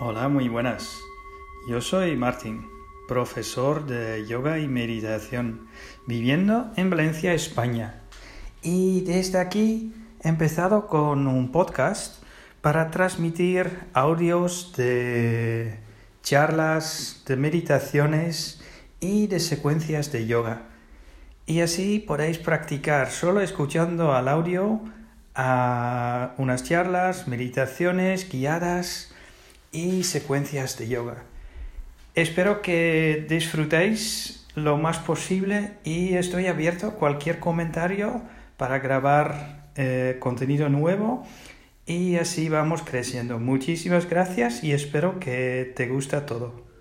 Hola, muy buenas. Yo soy Martín, profesor de yoga y meditación, viviendo en Valencia, España. Y desde aquí he empezado con un podcast para transmitir audios de charlas, de meditaciones y de secuencias de yoga. Y así podéis practicar solo escuchando al audio a unas charlas, meditaciones guiadas y secuencias de yoga. Espero que disfrutéis lo más posible y estoy abierto a cualquier comentario para grabar eh, contenido nuevo y así vamos creciendo. Muchísimas gracias y espero que te guste todo.